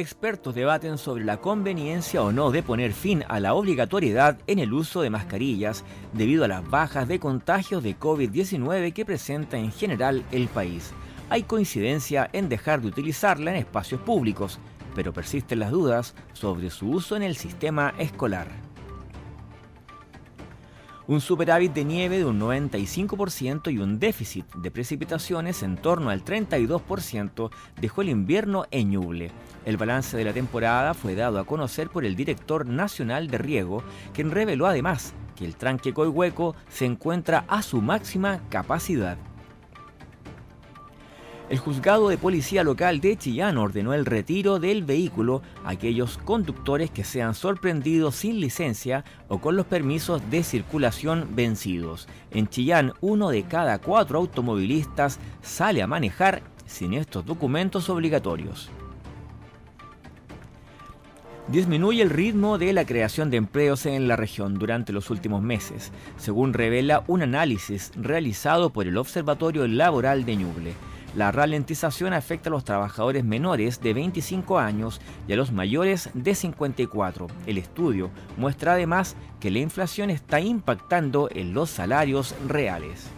Expertos debaten sobre la conveniencia o no de poner fin a la obligatoriedad en el uso de mascarillas debido a las bajas de contagios de COVID-19 que presenta en general el país. Hay coincidencia en dejar de utilizarla en espacios públicos, pero persisten las dudas sobre su uso en el sistema escolar. Un superávit de nieve de un 95% y un déficit de precipitaciones en torno al 32% dejó el invierno en Ñuble. El balance de la temporada fue dado a conocer por el director nacional de riego, quien reveló además que el tranque Coihueco se encuentra a su máxima capacidad. El juzgado de policía local de Chillán ordenó el retiro del vehículo a aquellos conductores que sean sorprendidos sin licencia o con los permisos de circulación vencidos. En Chillán, uno de cada cuatro automovilistas sale a manejar sin estos documentos obligatorios disminuye el ritmo de la creación de empleos en la región durante los últimos meses, según revela un análisis realizado por el Observatorio Laboral de Ñuble. La ralentización afecta a los trabajadores menores de 25 años y a los mayores de 54. El estudio muestra además que la inflación está impactando en los salarios reales.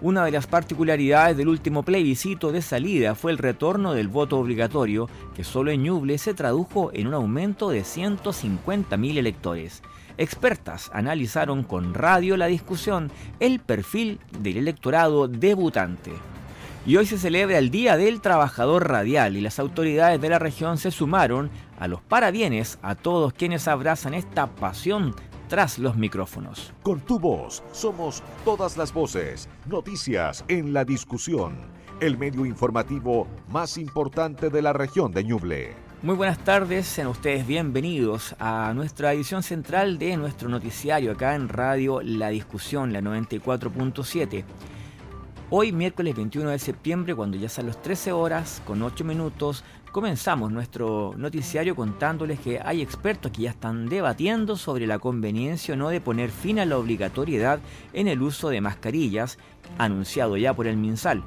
Una de las particularidades del último plebiscito de salida fue el retorno del voto obligatorio, que solo en Ñuble se tradujo en un aumento de 150.000 electores. Expertas analizaron con radio la discusión, el perfil del electorado debutante. Y hoy se celebra el Día del Trabajador Radial y las autoridades de la región se sumaron a los parabienes a todos quienes abrazan esta pasión tras los micrófonos. Con tu voz somos todas las voces. Noticias en la discusión. El medio informativo más importante de la región de Ñuble. Muy buenas tardes, sean ustedes bienvenidos a nuestra edición central de nuestro noticiario acá en Radio La Discusión, la 94.7. Hoy, miércoles 21 de septiembre, cuando ya son las 13 horas con 8 minutos, comenzamos nuestro noticiario contándoles que hay expertos que ya están debatiendo sobre la conveniencia o no de poner fin a la obligatoriedad en el uso de mascarillas, anunciado ya por el MinSal.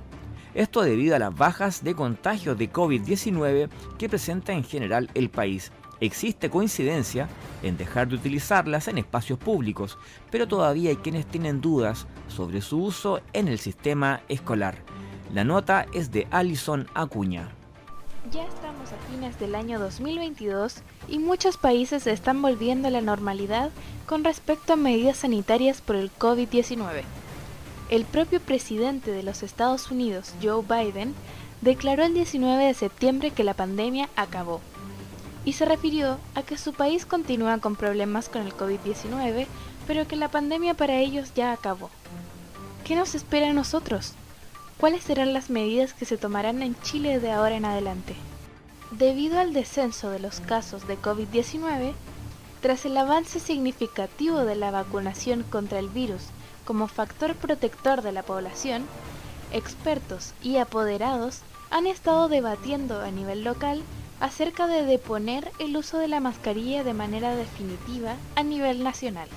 Esto debido a las bajas de contagios de COVID-19 que presenta en general el país. Existe coincidencia en dejar de utilizarlas en espacios públicos, pero todavía hay quienes tienen dudas sobre su uso en el sistema escolar. La nota es de Alison Acuña. Ya estamos a fines del año 2022 y muchos países se están volviendo a la normalidad con respecto a medidas sanitarias por el COVID-19. El propio presidente de los Estados Unidos, Joe Biden, declaró el 19 de septiembre que la pandemia acabó y se refirió a que su país continúa con problemas con el COVID-19, pero que la pandemia para ellos ya acabó. ¿Qué nos espera a nosotros? ¿Cuáles serán las medidas que se tomarán en Chile de ahora en adelante? Debido al descenso de los casos de COVID-19, tras el avance significativo de la vacunación contra el virus como factor protector de la población, expertos y apoderados han estado debatiendo a nivel local acerca de deponer el uso de la mascarilla de manera definitiva a nivel nacional.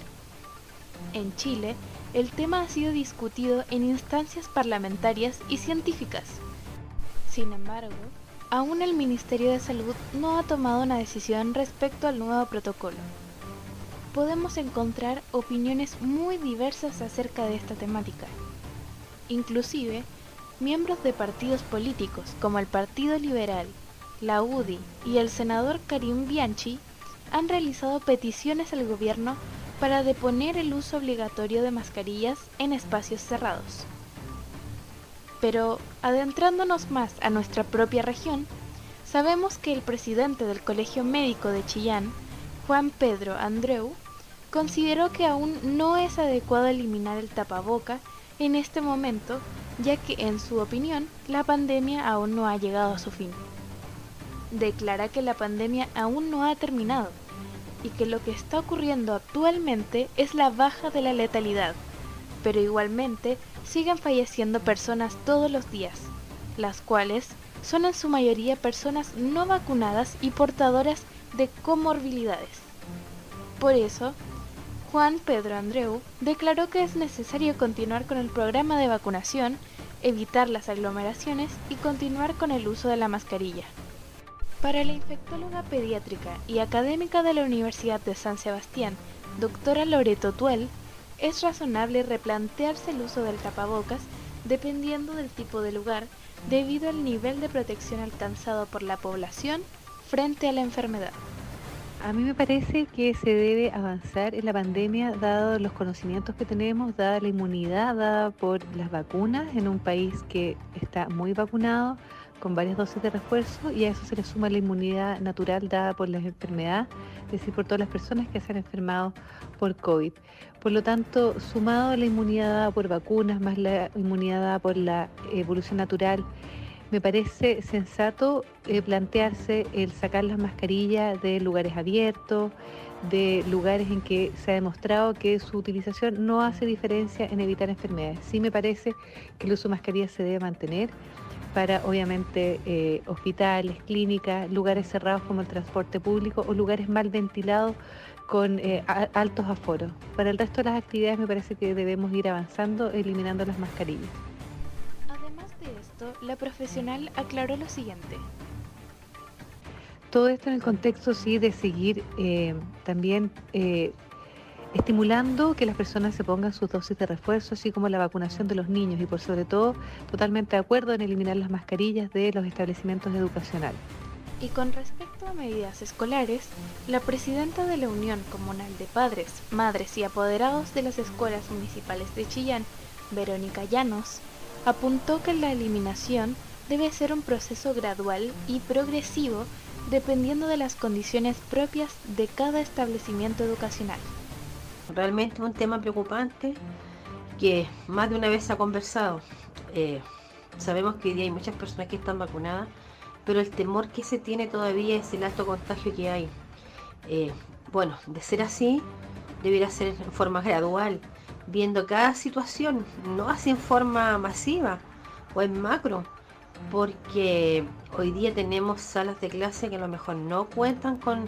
En Chile, el tema ha sido discutido en instancias parlamentarias y científicas. Sin embargo, aún el Ministerio de Salud no ha tomado una decisión respecto al nuevo protocolo. Podemos encontrar opiniones muy diversas acerca de esta temática. Inclusive, miembros de partidos políticos como el Partido Liberal, la UDI y el senador Karim Bianchi han realizado peticiones al gobierno para deponer el uso obligatorio de mascarillas en espacios cerrados. Pero, adentrándonos más a nuestra propia región, sabemos que el presidente del Colegio Médico de Chillán, Juan Pedro Andreu, consideró que aún no es adecuado eliminar el tapaboca en este momento, ya que en su opinión la pandemia aún no ha llegado a su fin. Declara que la pandemia aún no ha terminado y que lo que está ocurriendo actualmente es la baja de la letalidad, pero igualmente siguen falleciendo personas todos los días, las cuales son en su mayoría personas no vacunadas y portadoras de comorbilidades. Por eso, Juan Pedro Andreu declaró que es necesario continuar con el programa de vacunación, evitar las aglomeraciones y continuar con el uso de la mascarilla. Para la infectóloga pediátrica y académica de la Universidad de San Sebastián, doctora Loreto Tuel, es razonable replantearse el uso del tapabocas dependiendo del tipo de lugar debido al nivel de protección alcanzado por la población frente a la enfermedad. A mí me parece que se debe avanzar en la pandemia dado los conocimientos que tenemos, dada la inmunidad dada por las vacunas en un país que está muy vacunado con varias dosis de refuerzo y a eso se le suma la inmunidad natural dada por la enfermedad, es decir, por todas las personas que se han enfermado por COVID. Por lo tanto, sumado a la inmunidad dada por vacunas, más la inmunidad dada por la evolución natural, me parece sensato eh, plantearse el sacar las mascarillas de lugares abiertos, de lugares en que se ha demostrado que su utilización no hace diferencia en evitar enfermedades. Sí me parece que el uso de mascarillas se debe mantener para obviamente eh, hospitales, clínicas, lugares cerrados como el transporte público o lugares mal ventilados con eh, altos aforos. Para el resto de las actividades me parece que debemos ir avanzando eliminando las mascarillas la profesional aclaró lo siguiente. Todo esto en el contexto, sí, de seguir eh, también eh, estimulando que las personas se pongan sus dosis de refuerzo, así como la vacunación de los niños y por sobre todo totalmente de acuerdo en eliminar las mascarillas de los establecimientos educacionales. Y con respecto a medidas escolares, la presidenta de la Unión Comunal de Padres, Madres y Apoderados de las Escuelas Municipales de Chillán, Verónica Llanos, apuntó que la eliminación debe ser un proceso gradual y progresivo dependiendo de las condiciones propias de cada establecimiento educacional. Realmente un tema preocupante que más de una vez se ha conversado. Eh, sabemos que hoy día hay muchas personas que están vacunadas, pero el temor que se tiene todavía es el alto contagio que hay. Eh, bueno, de ser así, debería ser en forma gradual viendo cada situación, no así en forma masiva o en macro, porque hoy día tenemos salas de clase que a lo mejor no cuentan con,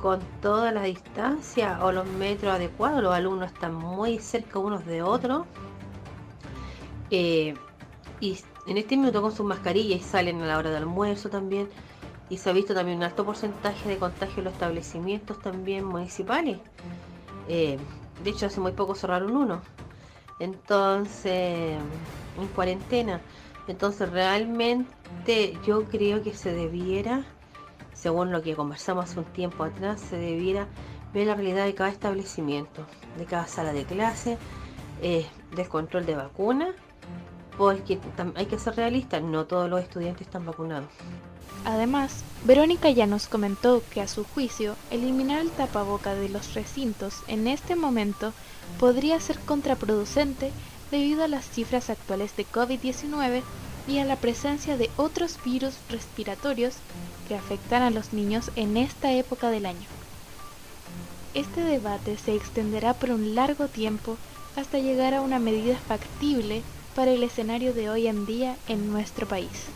con toda la distancia o los metros adecuados, los alumnos están muy cerca unos de otros. Eh, y en este minuto con sus mascarillas y salen a la hora del almuerzo también. Y se ha visto también un alto porcentaje de contagio en los establecimientos también municipales. Eh, de hecho, hace muy poco cerraron uno. Entonces, en cuarentena. Entonces, realmente yo creo que se debiera, según lo que conversamos hace un tiempo atrás, se debiera ver la realidad de cada establecimiento, de cada sala de clase, eh, del control de vacunas, hay que ser realistas, no todos los estudiantes están vacunados. Además, Verónica ya nos comentó que a su juicio, eliminar el tapaboca de los recintos en este momento podría ser contraproducente debido a las cifras actuales de COVID-19 y a la presencia de otros virus respiratorios que afectan a los niños en esta época del año. Este debate se extenderá por un largo tiempo hasta llegar a una medida factible para el escenario de hoy en día en nuestro país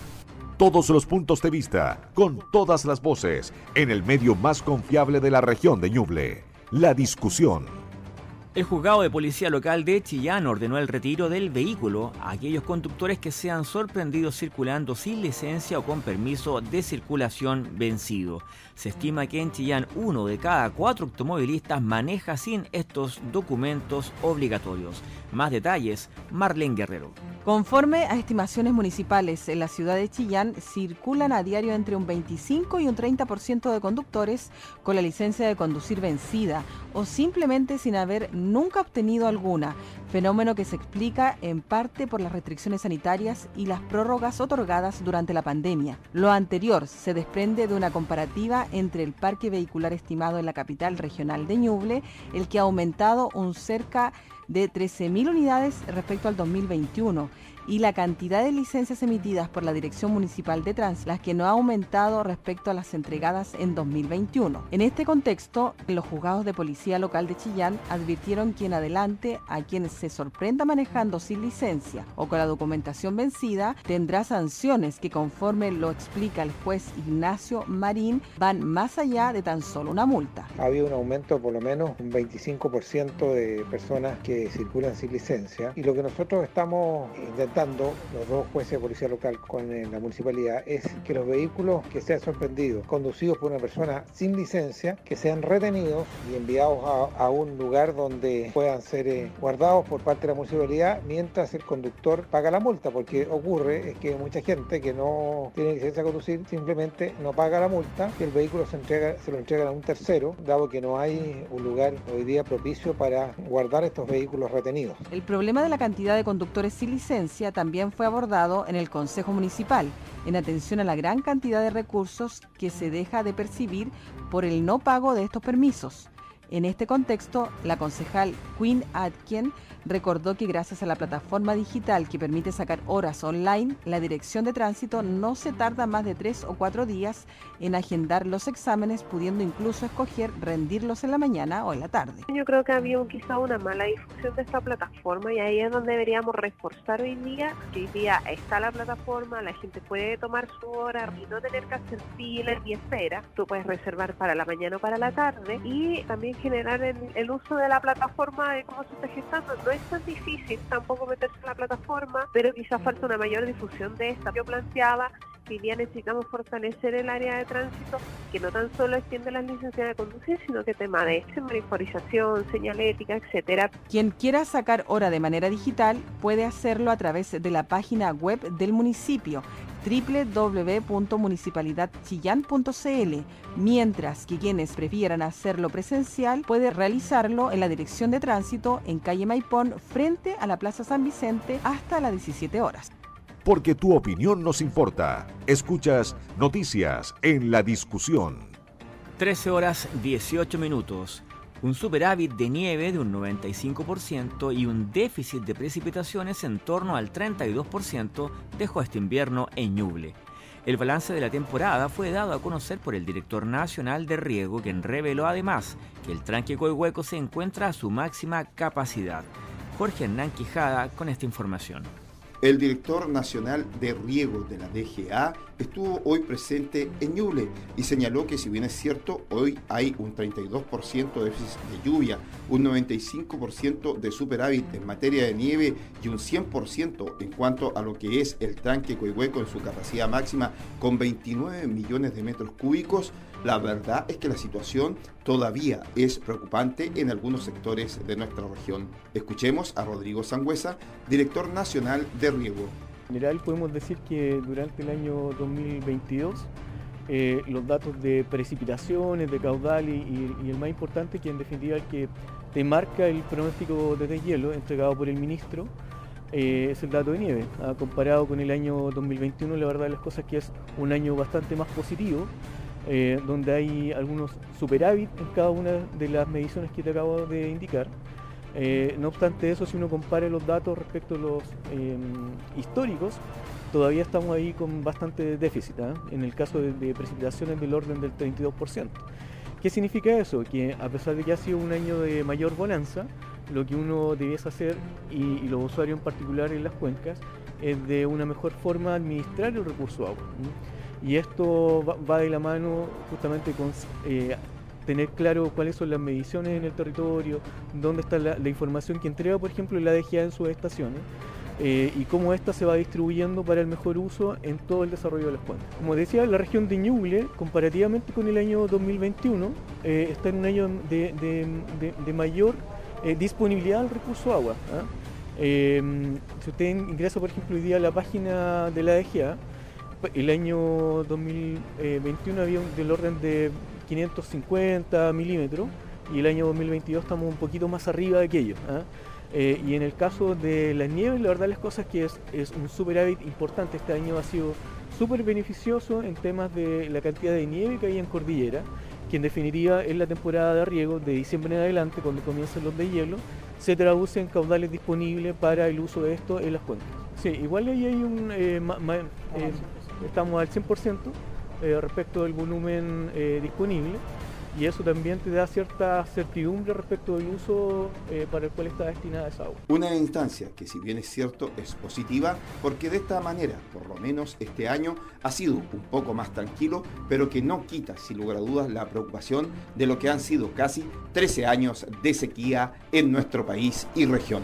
todos los puntos de vista, con todas las voces, en el medio más confiable de la región de Ñuble, la discusión. El juzgado de policía local de Chillán ordenó el retiro del vehículo a aquellos conductores que sean sorprendidos circulando sin licencia o con permiso de circulación vencido. Se estima que en Chillán uno de cada cuatro automovilistas maneja sin estos documentos obligatorios. Más detalles, Marlene Guerrero. Conforme a estimaciones municipales, en la ciudad de Chillán circulan a diario entre un 25 y un 30% de conductores con la licencia de conducir vencida o simplemente sin haber nunca obtenido alguna, fenómeno que se explica en parte por las restricciones sanitarias y las prórrogas otorgadas durante la pandemia. Lo anterior se desprende de una comparativa entre el parque vehicular estimado en la capital regional de Ñuble, el que ha aumentado un cerca de 13.000 unidades respecto al 2021 y la cantidad de licencias emitidas por la Dirección Municipal de Tránsito, las que no ha aumentado respecto a las entregadas en 2021. En este contexto, los juzgados de policía local de Chillán advirtieron que en adelante a quienes se sorprenda manejando sin licencia o con la documentación vencida tendrá sanciones que conforme lo explica el juez Ignacio Marín van más allá de tan solo una multa. Ha habido un aumento por lo menos un 25% de personas que circulan sin licencia y lo que nosotros estamos intentando, los dos jueces de policía local con la municipalidad, es que los vehículos que sean sorprendidos, conducidos por una persona sin licencia, que sean retenidos y enviados a, un lugar donde puedan ser eh, guardados por parte de la municipalidad mientras el conductor paga la multa, porque ocurre es que mucha gente que no tiene licencia de conducir simplemente no paga la multa y el vehículo se, se lo entregan a un tercero, dado que no hay un lugar hoy día propicio para guardar estos vehículos retenidos. El problema de la cantidad de conductores sin licencia también fue abordado en el Consejo Municipal, en atención a la gran cantidad de recursos que se deja de percibir por el no pago de estos permisos. En este contexto, la concejal Queen Atkin recordó que gracias a la plataforma digital que permite sacar horas online, la Dirección de Tránsito no se tarda más de tres o cuatro días en agendar los exámenes, pudiendo incluso escoger rendirlos en la mañana o en la tarde. Yo creo que había quizá una mala difusión de esta plataforma y ahí es donde deberíamos reforzar hoy día, que hoy día está la plataforma, la gente puede tomar su hora y no tener que hacer filas ni espera. Tú puedes reservar para la mañana o para la tarde y también generar el, uso de la plataforma de cómo se está gestando no es tan difícil tampoco meterse en la plataforma, pero quizás falta una mayor difusión de esta. Yo planteaba hoy día necesitamos fortalecer el área de tránsito, que no tan solo extiende las licencias de conducir, sino que tema de semaforización, señalética, etcétera. Quien quiera sacar hora de manera digital puede hacerlo a través de la página web del municipio www.municipalidadchillán.cl, mientras que quienes prefieran hacerlo presencial puede realizarlo en la Dirección de Tránsito en calle Maipón frente a la Plaza San Vicente hasta las 17 horas. Porque tu opinión nos importa. Escuchas Noticias en la Discusión. 13 horas 18 minutos un superávit de nieve de un 95% y un déficit de precipitaciones en torno al 32% dejó este invierno en Ñuble. El balance de la temporada fue dado a conocer por el director nacional de riego, quien reveló además que el tranque Coihueco se encuentra a su máxima capacidad. Jorge Hernán Quijada con esta información. El director nacional de riego de la DGA estuvo hoy presente en Ñuble y señaló que si bien es cierto, hoy hay un 32% de déficit de lluvia, un 95% de superávit en materia de nieve y un 100% en cuanto a lo que es el tranque Coihueco en su capacidad máxima con 29 millones de metros cúbicos, la verdad es que la situación todavía es preocupante en algunos sectores de nuestra región. Escuchemos a Rodrigo Sangüesa, director nacional de riego. En general podemos decir que durante el año 2022 eh, los datos de precipitaciones, de caudal y, el más importante que en definitiva el que te marca el pronóstico de deshielo entregado por el ministro eh, es el dato de nieve. Ah, comparado con el año 2021 la verdad de las cosas que es un año bastante más positivo eh, donde hay algunos superávit en cada una de las mediciones que te acabo de indicar. Eh, no obstante eso, si uno compara los datos respecto a los em, históricos, todavía estamos ahí con bastante déficit, ¿ah? en el caso de, precipitaciones del orden del 32%. ¿Qué significa eso? Que a pesar de que ha sido un año de mayor bonanza, lo que uno debiese hacer, y, los usuarios en particular en las cuencas, es de una mejor forma administrar el recurso agua. Y esto va, de la mano justamente con eh, tener claro cuáles son las mediciones en el territorio, dónde está la, información que entrega, por ejemplo, la DGA en sus estaciones. Eh, y cómo ésta se va distribuyendo para el mejor uso en todo el desarrollo de las cuencas. Como decía, la región de Ñuble, comparativamente con el año 2021, eh, está en un año de, mayor disponibilidad del recurso agua. ¿ah? si usted ingresa, por ejemplo, hoy día a la página de la DGA, el año 2021 había del orden de 550 milímetros y el año 2022 estamos un poquito más arriba de aquello. ¿ah? Eh, y en el caso de la nieve, la verdad las cosas es que es, es un superávit importante. Este año ha sido súper beneficioso en temas de la cantidad de nieve que hay en cordillera, que en definitiva es la temporada de riego de diciembre en adelante, cuando comienzan los de hielo, se traduce en caudales disponibles para el uso de esto en las cuencas. Sí, igual ahí hay un... Eh, eh, estamos al 100% respecto del volumen disponible y eso también te da cierta certidumbre respecto del uso eh, para el cual está destinada esa agua. Una instancia que si bien es cierto es positiva porque de esta manera, por lo menos este año, ha sido un poco más tranquilo, pero que no quita sin lugar a dudas la preocupación de lo que han sido casi 13 años de sequía en nuestro país y región.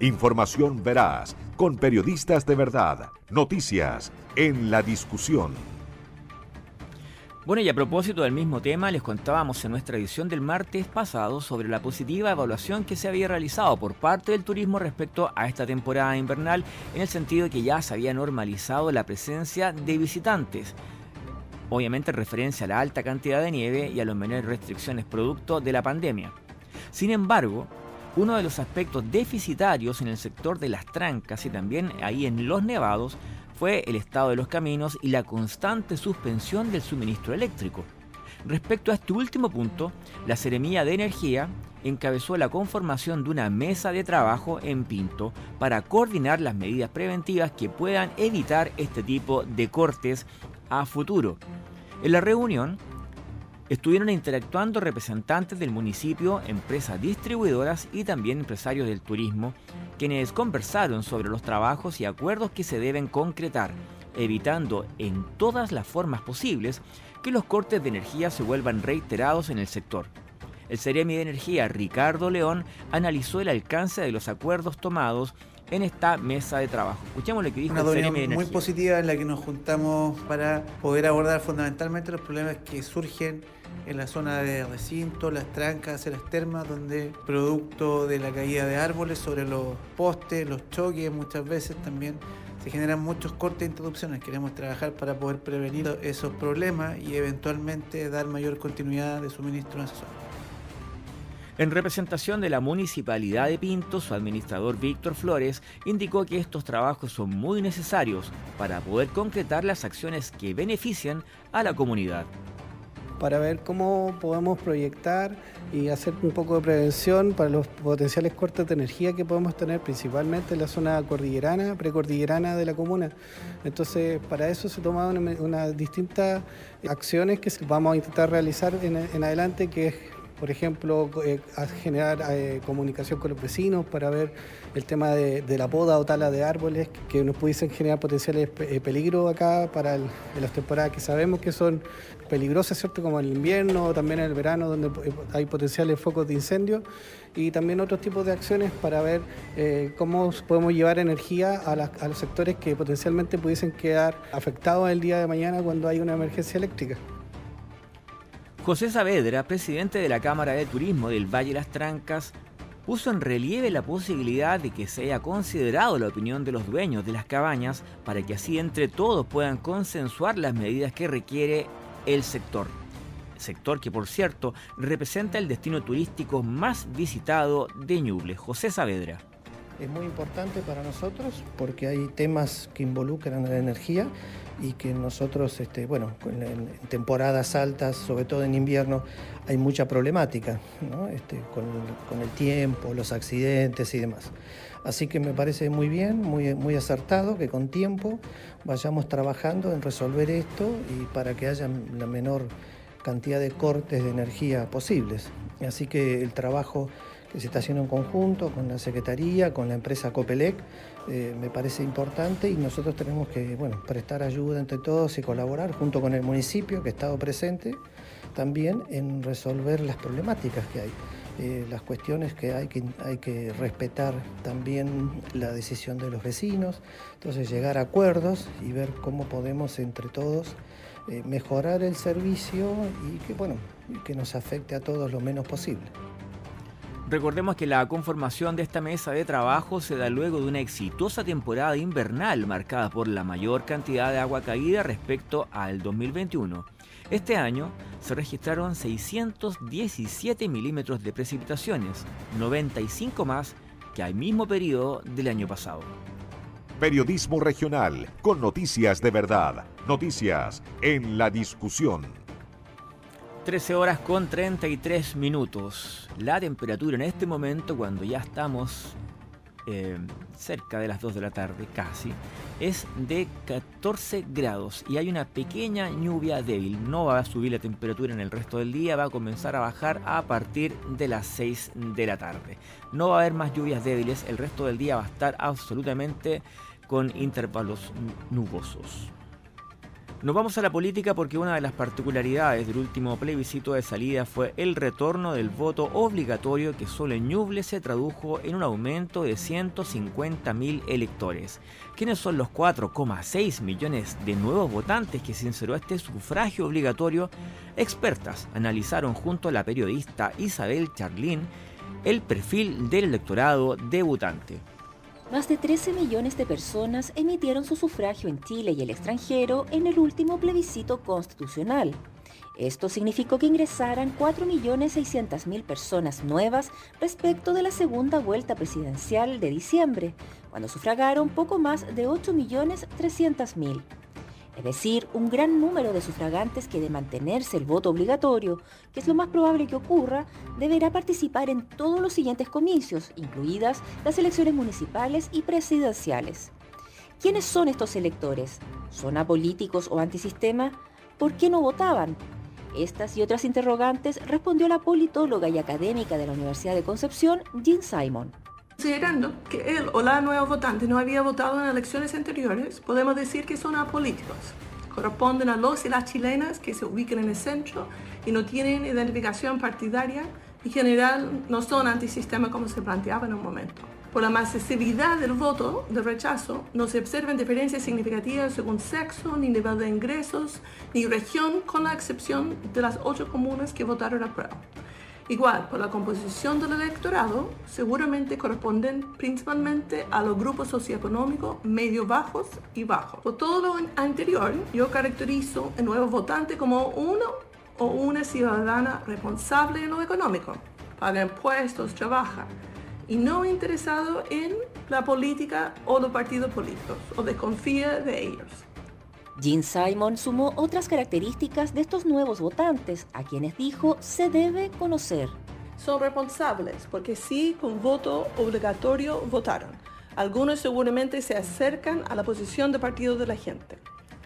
Información veraz, con periodistas de verdad, noticias en la discusión. Bueno, y a propósito del mismo tema, les contábamos en nuestra edición del martes pasado sobre la positiva evaluación que se había realizado por parte del turismo respecto a esta temporada invernal, en el sentido de que ya se había normalizado la presencia de visitantes. Obviamente en referencia a la alta cantidad de nieve y a las menores restricciones producto de la pandemia. Sin embargo, uno de los aspectos deficitarios en el sector de las trancas y también ahí en los nevados fue el estado de los caminos y la constante suspensión del suministro eléctrico. Respecto a este último punto, la Seremía de Energía encabezó la conformación de una mesa de trabajo en Pinto para coordinar las medidas preventivas que puedan evitar este tipo de cortes a futuro. En la reunión estuvieron interactuando representantes del municipio, empresas distribuidoras y también empresarios del turismo, quienes conversaron sobre los trabajos y acuerdos que se deben concretar, evitando en todas las formas posibles que los cortes de energía se vuelvan reiterados en el sector. El Ceremi de Energía, Ricardo León, analizó el alcance de los acuerdos tomados en esta mesa de trabajo. Escuchemos lo que dijo Una el muy positiva en la que nos juntamos para poder abordar fundamentalmente los problemas que surgen en la zona de recinto, las trancas, las termas, donde producto de la caída de árboles sobre los postes, los choques, muchas veces también se generan muchos cortes e interrupciones. Queremos trabajar para poder prevenir esos problemas y eventualmente dar mayor continuidad de suministro en esa zona. En representación de la Municipalidad de Pinto, su administrador Víctor Flores indicó que estos trabajos son muy necesarios para poder concretar las acciones que benefician a la comunidad para ver cómo podemos proyectar y hacer un poco de prevención para los potenciales cortes de energía que podemos tener principalmente en la zona cordillerana, precordillerana de la comuna. Entonces, para eso se toman unas distintas acciones que vamos a intentar realizar en, en adelante, que es por ejemplo, eh, generar eh, comunicación con los vecinos para ver el tema de, la poda o tala de árboles que nos pudiesen generar potenciales eh, peligros acá para las temporadas que sabemos que son peligrosas, ¿cierto? Como el invierno o también en el verano donde hay potenciales focos de incendio y también otros tipos de acciones para ver cómo podemos llevar energía a, a los sectores que potencialmente pudiesen quedar afectados el día de mañana cuando hay una emergencia eléctrica. José Saavedra, presidente de la Cámara de Turismo del Valle Las Trancas, puso en relieve la posibilidad de que se haya considerado la opinión de los dueños de las cabañas para que así entre todos puedan consensuar las medidas que requiere el sector. Sector que, por cierto, representa el destino turístico más visitado de Ñuble. José Saavedra es muy importante para nosotros porque hay temas que involucran a la energía y que nosotros, este, bueno, en, temporadas altas, sobre todo en invierno, hay mucha problemática este, con, el tiempo, los accidentes y demás. Así que me parece muy bien, muy, muy acertado que con tiempo vayamos trabajando en resolver esto y para que haya la menor cantidad de cortes de energía posibles. Así que el trabajo que se está haciendo en conjunto con la Secretaría, con la empresa Copelec, eh, me parece importante y nosotros tenemos que bueno, prestar ayuda entre todos y colaborar junto con el municipio que ha estado presente también en resolver las problemáticas que hay. Eh, las cuestiones que hay, que hay que respetar también la decisión de los vecinos, entonces llegar a acuerdos y ver cómo podemos entre todos eh, mejorar el servicio y que, bueno, que nos afecte a todos lo menos posible. Recordemos que la conformación de esta mesa de trabajo se da luego de una exitosa temporada invernal marcada por la mayor cantidad de agua caída respecto al 2021. Este año se registraron 617 milímetros de precipitaciones, 95 más que al mismo periodo del año pasado. Periodismo regional, con noticias de verdad, noticias en la discusión. 13 horas con 33 minutos. La temperatura en este momento, cuando ya estamos eh, cerca de las 2 de la tarde, casi, es de 14 grados y hay una pequeña lluvia débil. No va a subir la temperatura en el resto del día, va a comenzar a bajar a partir de las 6 de la tarde. No va a haber más lluvias débiles, el resto del día va a estar absolutamente con intervalos nubosos. Nos vamos a la política porque una de las particularidades del último plebiscito de salida fue el retorno del voto obligatorio que solo en Ñuble se tradujo en un aumento de 150.000 electores. ¿Quiénes son los 4,6 millones de nuevos votantes que sinceró este sufragio obligatorio? Expertas analizaron junto a la periodista Isabel Charlín el perfil del electorado debutante. Más de 13 millones de personas emitieron su sufragio en Chile y el extranjero en el último plebiscito constitucional. Esto significó que ingresaran 4.600.000 personas nuevas respecto de la segunda vuelta presidencial de diciembre, cuando sufragaron poco más de 8.300.000 es decir, un gran número de sufragantes que de mantenerse el voto obligatorio, que es lo más probable que ocurra, deberá participar en todos los siguientes comicios, incluidas las elecciones municipales y presidenciales. ¿Quiénes son estos electores? ¿Son apolíticos o antisistema? ¿Por qué no votaban? Estas y otras interrogantes respondió la politóloga y académica de la Universidad de Concepción, Jean Simon. Considerando que él o la nueva votante no había votado en elecciones anteriores, podemos decir que son apolíticos. Corresponden a los y las chilenas que se ubican en el centro y no tienen identificación partidaria y en general no son antisistema como se planteaba en un momento. Por la masividad del voto de rechazo, no se observan diferencias significativas según sexo, ni nivel de ingresos, ni región, con la excepción de las ocho comunas que votaron a prueba. Igual, por la composición del electorado, seguramente corresponden principalmente a los grupos socioeconómicos medio bajos y bajos. Por todo lo anterior, yo caracterizo el nuevo votante como uno o una ciudadana responsable en lo económico, paga impuestos, trabaja, y no interesado en la política o los partidos políticos, o desconfía de ellos. Jean Simon sumó otras características de estos nuevos votantes, a quienes dijo se debe conocer. Son responsables porque sí, con voto obligatorio votaron. Algunos seguramente se acercan a la posición de partido de la gente.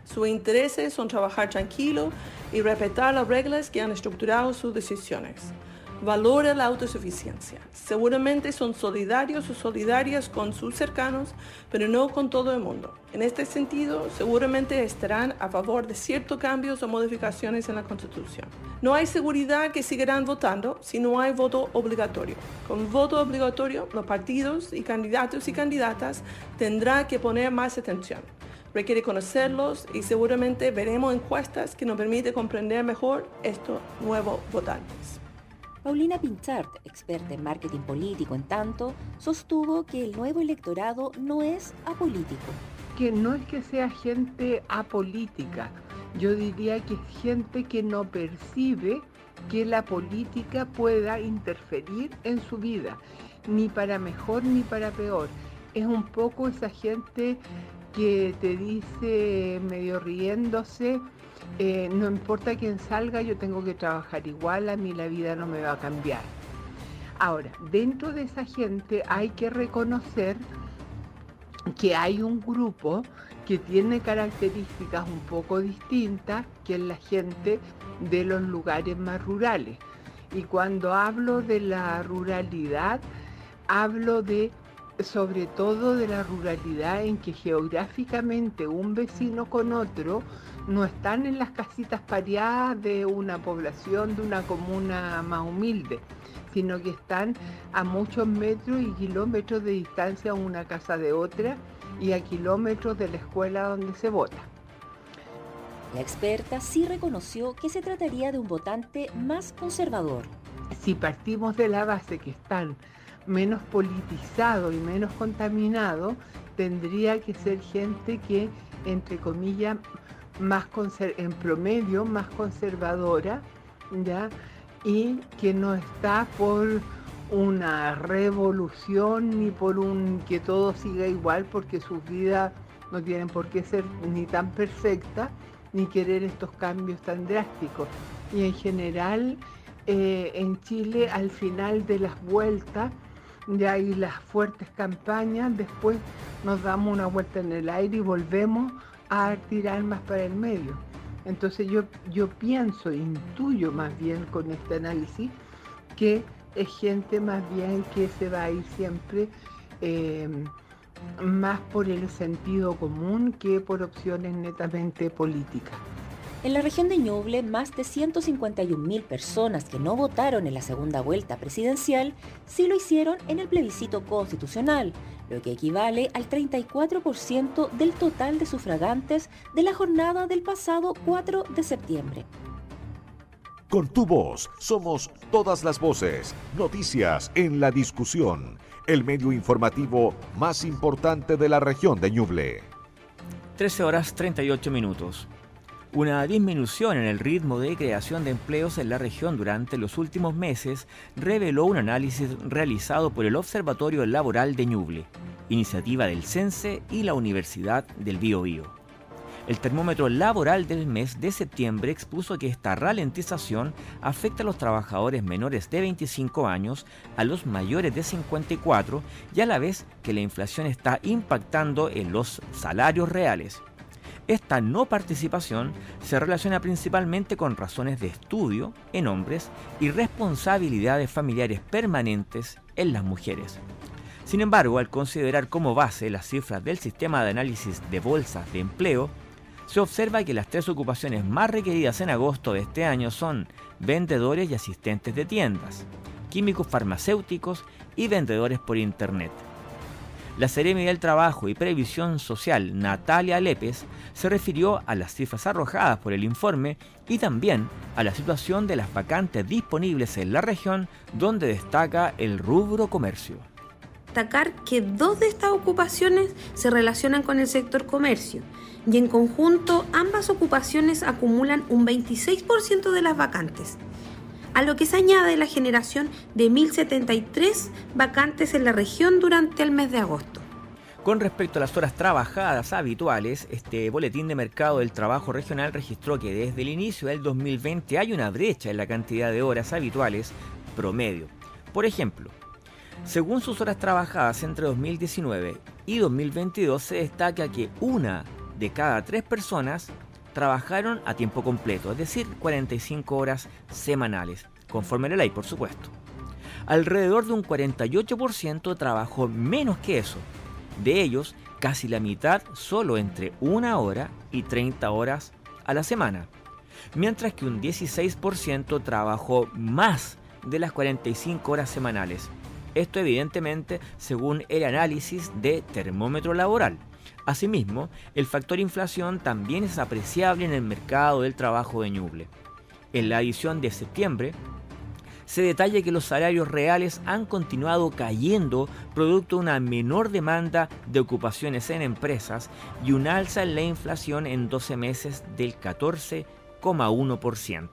Sus intereses son trabajar tranquilo y respetar las reglas que han estructurado sus decisiones valora la autosuficiencia. Seguramente son solidarios o solidarias con sus cercanos, pero no con todo el mundo. En este sentido, seguramente estarán a favor de ciertos cambios o modificaciones en la Constitución. No hay seguridad que seguirán votando si no hay voto obligatorio. Con voto obligatorio, los partidos y candidatos y candidatas tendrán que poner más atención requiere conocerlos y seguramente veremos encuestas que nos permiten comprender mejor estos nuevos votantes. Paulina Pinchart, experta en marketing político en tanto, sostuvo que el nuevo electorado no es apolítico. Que no es que sea gente apolítica, yo diría que es gente que no percibe que la política pueda interferir en su vida, ni para mejor ni para peor. Es un poco esa gente que te dice medio riéndose, eh, no importa quién salga, yo tengo que trabajar igual, a mí la vida no me va a cambiar. Ahora, dentro de esa gente hay que reconocer que hay un grupo que tiene características un poco distintas, que es la gente de los lugares más rurales. Y cuando hablo de la ruralidad, hablo de sobre todo de la ruralidad en que geográficamente un vecino con otro no están en las casitas pareadas de una población, de una comuna más humilde, sino que están a muchos metros y kilómetros de distancia una casa de otra y a kilómetros de la escuela donde se vota. La experta sí reconoció que se trataría de un votante más conservador. Si partimos de la base que están menos politizados y menos contaminados, tendría que ser gente que, entre comillas, más en promedio más conservadora, ¿ya? Y que no está por una revolución ni por un que todo siga igual porque sus vidas no tienen por qué ser ni tan perfectas ni querer estos cambios tan drásticos. Y en general eh, en Chile al final de las vueltas ya hay las fuertes campañas, después nos damos una vuelta en el aire y volvemos a tirar más para el medio. Entonces yo, yo pienso, intuyo más bien con este análisis, que es gente más bien que se va a ir siempre eh, más por el sentido común que por opciones netamente políticas. En la región de Ñuble, más de 151.000 personas que no votaron en la segunda vuelta presidencial sí lo hicieron en el plebiscito constitucional, lo que equivale al 34% del total de sufragantes de la jornada del pasado 4 de septiembre. Con tu voz somos todas las voces, noticias en la discusión, el medio informativo más importante de la región de Ñuble. 13 horas 38 minutos. Una disminución en el ritmo de creación de empleos en la región durante los últimos meses reveló un análisis realizado por el Observatorio Laboral de Ñuble, iniciativa del CENSE y la Universidad del Biobío. El termómetro laboral del mes de septiembre expuso que esta ralentización afecta a los trabajadores menores de 25 años, a los mayores de 54 y a la vez que la inflación está impactando en los salarios reales. Esta no participación se relaciona principalmente con razones de estudio en hombres y responsabilidades familiares permanentes en las mujeres. Sin embargo, al considerar como base las cifras del sistema de análisis de bolsas de empleo, se observa que las tres ocupaciones más requeridas en agosto de este año son vendedores y asistentes de tiendas, químicos farmacéuticos y vendedores por Internet. La Seremi del Trabajo y Previsión Social, Natalia Lépez, se refirió a las cifras arrojadas por el informe y también a la situación de las vacantes disponibles en la región, donde destaca el rubro comercio. Destacar que dos de estas ocupaciones se relacionan con el sector comercio y en conjunto ambas ocupaciones acumulan un 26% de las vacantes a lo que se añade la generación de 1.073 vacantes en la región durante el mes de agosto. Con respecto a las horas trabajadas habituales, este boletín de mercado del trabajo regional registró que desde el inicio del 2020 hay una brecha en la cantidad de horas habituales promedio. Por ejemplo, según sus horas trabajadas entre 2019 y 2022 se destaca que una de cada tres personas trabajaron a tiempo completo, es decir, 45 horas semanales, conforme a la ley, por supuesto. Alrededor de un 48% trabajó menos que eso. De ellos, casi la mitad solo entre una hora y 30 horas a la semana. Mientras que un 16% trabajó más de las 45 horas semanales. Esto evidentemente según el análisis de termómetro laboral. Asimismo, el factor inflación también es apreciable en el mercado del trabajo de Ñuble. En la edición de septiembre, se detalla que los salarios reales han continuado cayendo producto de una menor demanda de ocupaciones en empresas y un alza en la inflación en 12 meses del 14,1%.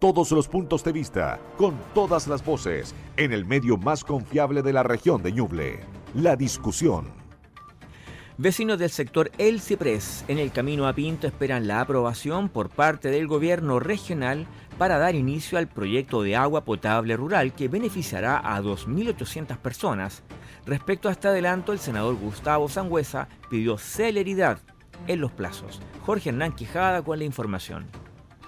Todos los puntos de vista, con todas las voces, en el medio más confiable de la región de Ñuble. La discusión. Vecinos del sector El Ciprés en el camino a Pinto esperan la aprobación por parte del gobierno regional para dar inicio al proyecto de agua potable rural que beneficiará a 2.800 personas. Respecto a este adelanto, el senador Gustavo Sangüesa pidió celeridad en los plazos. Jorge Hernán Quijada con la información.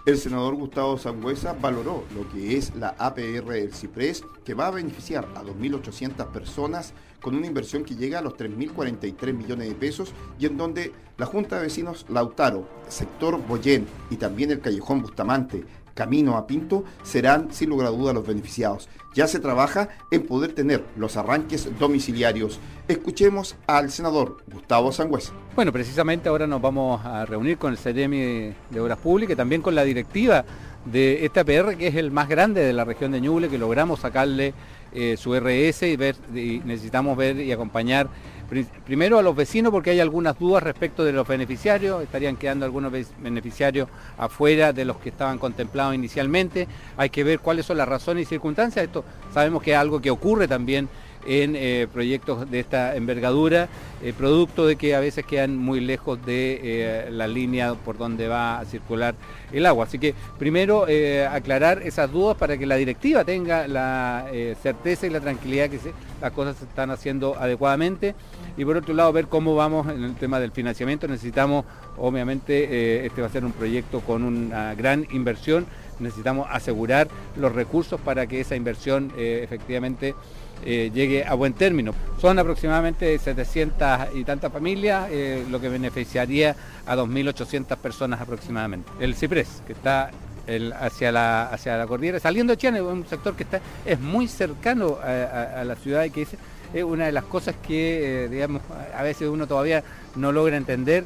El senador Gustavo Sangüesa valoró lo que es la APR del Ciprés, que va a beneficiar a 2.800 personas con una inversión que llega a los 3.043 millones de pesos y en donde la Junta de Vecinos Lautaro, sector Boyén y también el Callejón Bustamante, Camino a Pinto, serán sin lugar a duda los beneficiados. Ya se trabaja en poder tener los arranques domiciliarios. Escuchemos al senador Gustavo Sangüesa. Bueno, precisamente ahora nos vamos a reunir con el CDM de Obras Públicas y también con la directiva de este APR, que es el más grande de la región de Ñuble, que logramos sacarle eh, su RS y, ver, necesitamos ver y acompañar primero a los vecinos porque hay algunas dudas respecto de los beneficiarios, estarían quedando algunos beneficiarios afuera de los que estaban contemplados inicialmente, hay que ver cuáles son las razones y circunstancias, esto sabemos que es algo que ocurre también en eh, proyectos de esta envergadura, eh, producto de que a veces quedan muy lejos de eh, la línea por donde va a circular el agua. Así que primero aclarar esas dudas para que la directiva tenga la certeza y la tranquilidad que las cosas se están haciendo adecuadamente y por otro lado ver cómo vamos en el tema del financiamiento. Necesitamos, obviamente, este va a ser un proyecto con una gran inversión, necesitamos asegurar los recursos para que esa inversión efectivamente eh, llegue a buen término. Son aproximadamente 700 y tantas familias, eh, lo que beneficiaría a 2.800 personas aproximadamente. El Ciprés, que está hacia, la, hacia la cordillera, saliendo de Chiane, un sector que está, es muy cercano a, la ciudad y que es, una de las cosas que, eh, digamos, a veces uno todavía no logra entender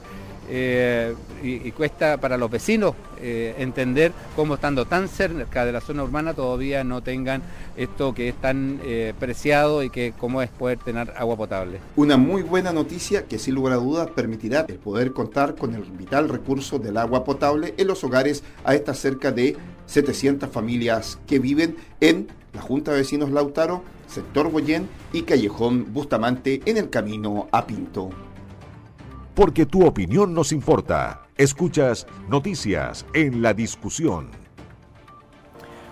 eh, y, cuesta para los vecinos eh, entender cómo estando tan cerca de la zona urbana todavía no tengan esto que es tan eh, preciado y que como es poder tener agua potable. Una muy buena noticia que sin lugar a dudas permitirá el poder contar con el vital recurso del agua potable en los hogares a estas cerca de 700 familias que viven en la Junta de Vecinos Lautaro, sector Boyén y Callejón Bustamante en el camino a Pinto porque tu opinión nos importa. Escuchas Noticias en la Discusión.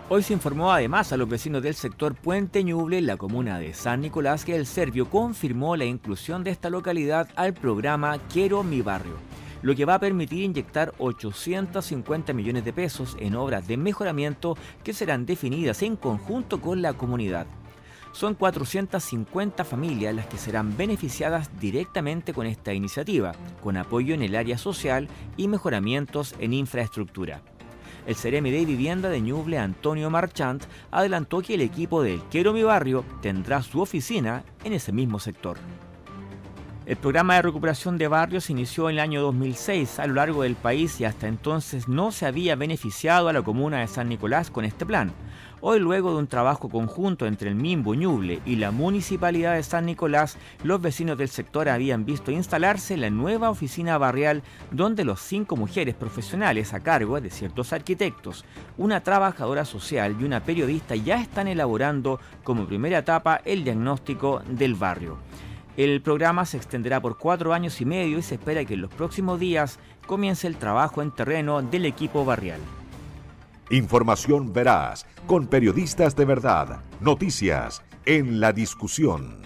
Hoy se informó además a los vecinos del sector Puente Ñuble, en la comuna de San Nicolás, que el Servio confirmó la inclusión de esta localidad al programa Quiero mi barrio, lo que va a permitir inyectar 850 millones de pesos en obras de mejoramiento que serán definidas en conjunto con la comunidad. Son 450 familias las que serán beneficiadas directamente con esta iniciativa, con apoyo en el área social y mejoramientos en infraestructura. El Ceremi de Vivienda de Ñuble, Antonio Marchant, adelantó que el equipo del Quiero Mi Barrio tendrá su oficina en ese mismo sector. El programa de recuperación de barrios inició en el año 2006 a lo largo del país y hasta entonces no se había beneficiado a la comuna de San Nicolás con este plan. Hoy, luego de un trabajo conjunto entre el MIMBO Ñuble y la Municipalidad de San Nicolás, los vecinos del sector habían visto instalarse la nueva oficina barrial donde los cinco mujeres profesionales a cargo de ciertos arquitectos, una trabajadora social y una periodista ya están elaborando como primera etapa el diagnóstico del barrio. El programa se extenderá por cuatro años y medio y se espera que en los próximos días comience el trabajo en terreno del equipo barrial. Información veraz, con periodistas de verdad, noticias en la discusión.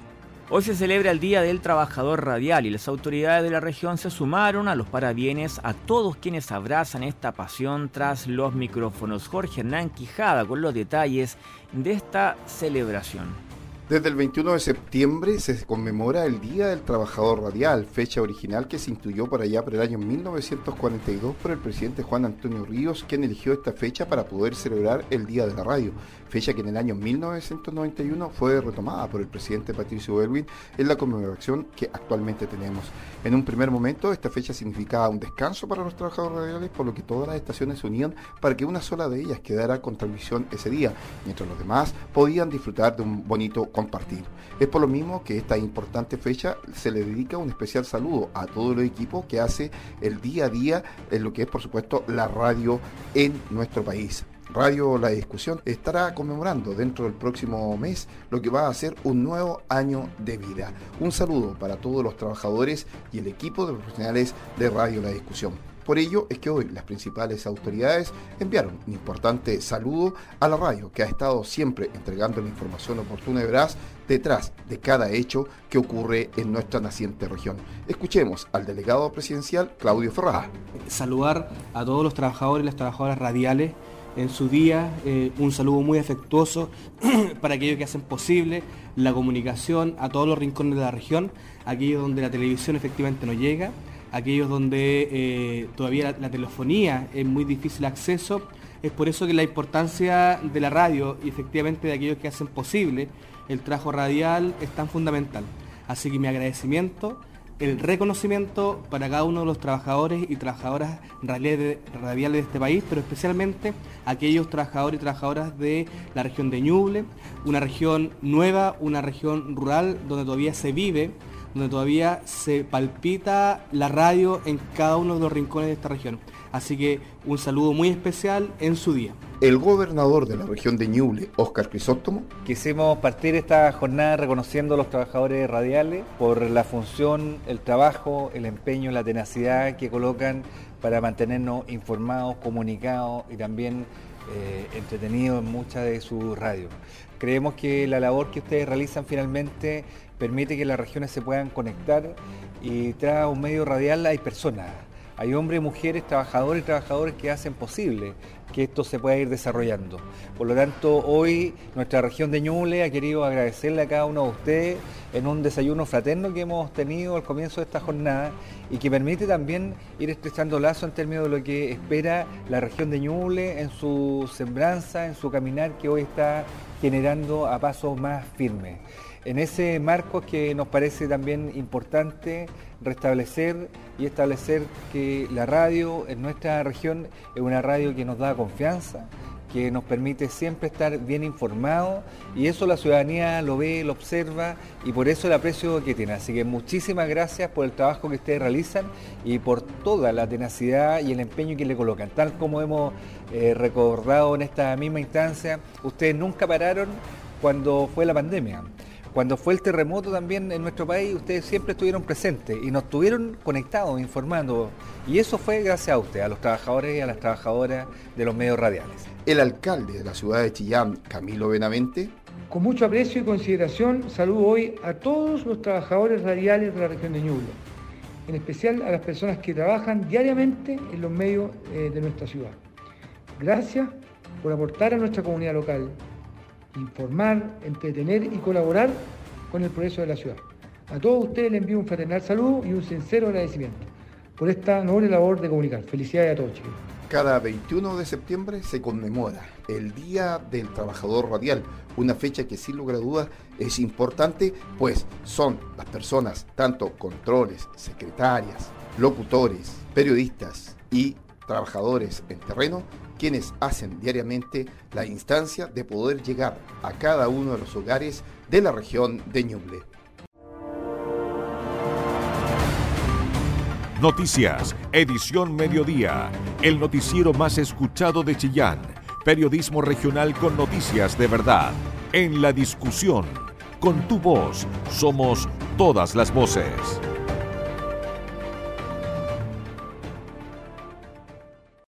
Hoy se celebra el Día del Trabajador Radial y las autoridades de la región se sumaron a los parabienes a todos quienes abrazan esta pasión tras los micrófonos. Jorge Hernán Quijada con los detalles de esta celebración. Desde el 21 de septiembre se conmemora el Día del Trabajador Radial, fecha original que se instituyó por allá por el año 1942 por el presidente Juan Antonio Ríos, quien eligió esta fecha para poder celebrar el Día de la Radio fecha que en el año 1991 fue retomada por el presidente Patricio Belwin en la conmemoración que actualmente tenemos. En un primer momento, esta fecha significaba un descanso para los trabajadores radiales, por lo que todas las estaciones se unían para que una sola de ellas quedara con transmisión ese día, mientras los demás podían disfrutar de un bonito compartir. Es por lo mismo que esta importante fecha se le dedica un especial saludo a todo el equipo que hace el día a día en lo que es, por supuesto, la radio en nuestro país. Radio La Discusión estará conmemorando dentro del próximo mes lo que va a ser un nuevo año de vida. Un saludo para todos los trabajadores y el equipo de profesionales de Radio La Discusión. Por ello es que hoy las principales autoridades enviaron un importante saludo a la radio, que ha estado siempre entregando la información oportuna y veraz detrás de cada hecho que ocurre en nuestra naciente región. Escuchemos al delegado presidencial Claudio Ferrada. Saludar a todos los trabajadores y las trabajadoras radiales en su día. Eh, un saludo muy afectuoso para aquellos que hacen posible la comunicación a todos los rincones de la región, aquellos donde la televisión efectivamente no llega, aquellos donde eh, todavía la, telefonía es muy difícil acceso. Es por eso que la importancia de la radio y efectivamente de aquellos que hacen posible el trabajo radial es tan fundamental. Así que mi agradecimiento el reconocimiento para cada uno de los trabajadores y trabajadoras radiales de este país, pero especialmente aquellos trabajadores y trabajadoras de la región de Ñuble, una región nueva, una región rural donde todavía se vive donde todavía se palpita la radio en cada uno de los rincones de esta región. Así que un saludo muy especial en su día. El gobernador de la región de Ñuble, Óscar Crisóstomo. Quisimos partir esta jornada reconociendo a los trabajadores radiales por la función, el trabajo, el empeño, la tenacidad que colocan para mantenernos informados, comunicados y también eh, entretenidos en muchas de sus radios. Creemos que la labor que ustedes realizan finalmente permite que las regiones se puedan conectar y tras un medio radial hay personas, hay hombres, mujeres, trabajadores y trabajadoras que hacen posible que esto se pueda ir desarrollando. Por lo tanto, hoy nuestra región de Ñuble ha querido agradecerle a cada uno de ustedes en un desayuno fraterno que hemos tenido al comienzo de esta jornada y que permite también ir estrechando lazo en términos de lo que espera la región de Ñuble en su sembranza, en su caminar que hoy está generando a pasos más firmes. En ese marco que nos parece también importante restablecer y establecer que la radio en nuestra región es una radio que nos da confianza, que nos permite siempre estar bien informados y eso la ciudadanía lo ve, lo observa y por eso el aprecio que tiene. Así que muchísimas gracias por el trabajo que ustedes realizan y por toda la tenacidad y el empeño que le colocan. Tal como hemos eh, recordado en esta misma instancia, ustedes nunca pararon cuando fue la pandemia. Cuando fue el terremoto también en nuestro país, ustedes siempre estuvieron presentes y nos estuvieron conectados, informando. Y eso fue gracias a ustedes, a los trabajadores y a las trabajadoras de los medios radiales. El alcalde de la ciudad de Chillán, Camilo Benavente. Con mucho aprecio y consideración, saludo hoy a todos los trabajadores radiales de la región de Ñuble, en especial a las personas que trabajan diariamente en los medios eh, de nuestra ciudad. Gracias por aportar a nuestra comunidad local, informar, entretener y colaborar con el progreso de la ciudad. A todos ustedes les envío un fraternal saludo y un sincero agradecimiento por esta noble labor de comunicar. Felicidades a todos. Cada 21 de septiembre se conmemora el Día del Trabajador Radial, una fecha que sin lugar a dudas es importante, pues son las personas, tanto controles, secretarias, locutores, periodistas y trabajadores en terreno, quienes hacen diariamente la instancia de poder llegar a cada uno de los hogares de la región de Ñuble. Noticias, edición mediodía, el noticiero más escuchado de Chillán, periodismo regional con noticias de verdad, en la discusión, con tu voz, somos todas las voces.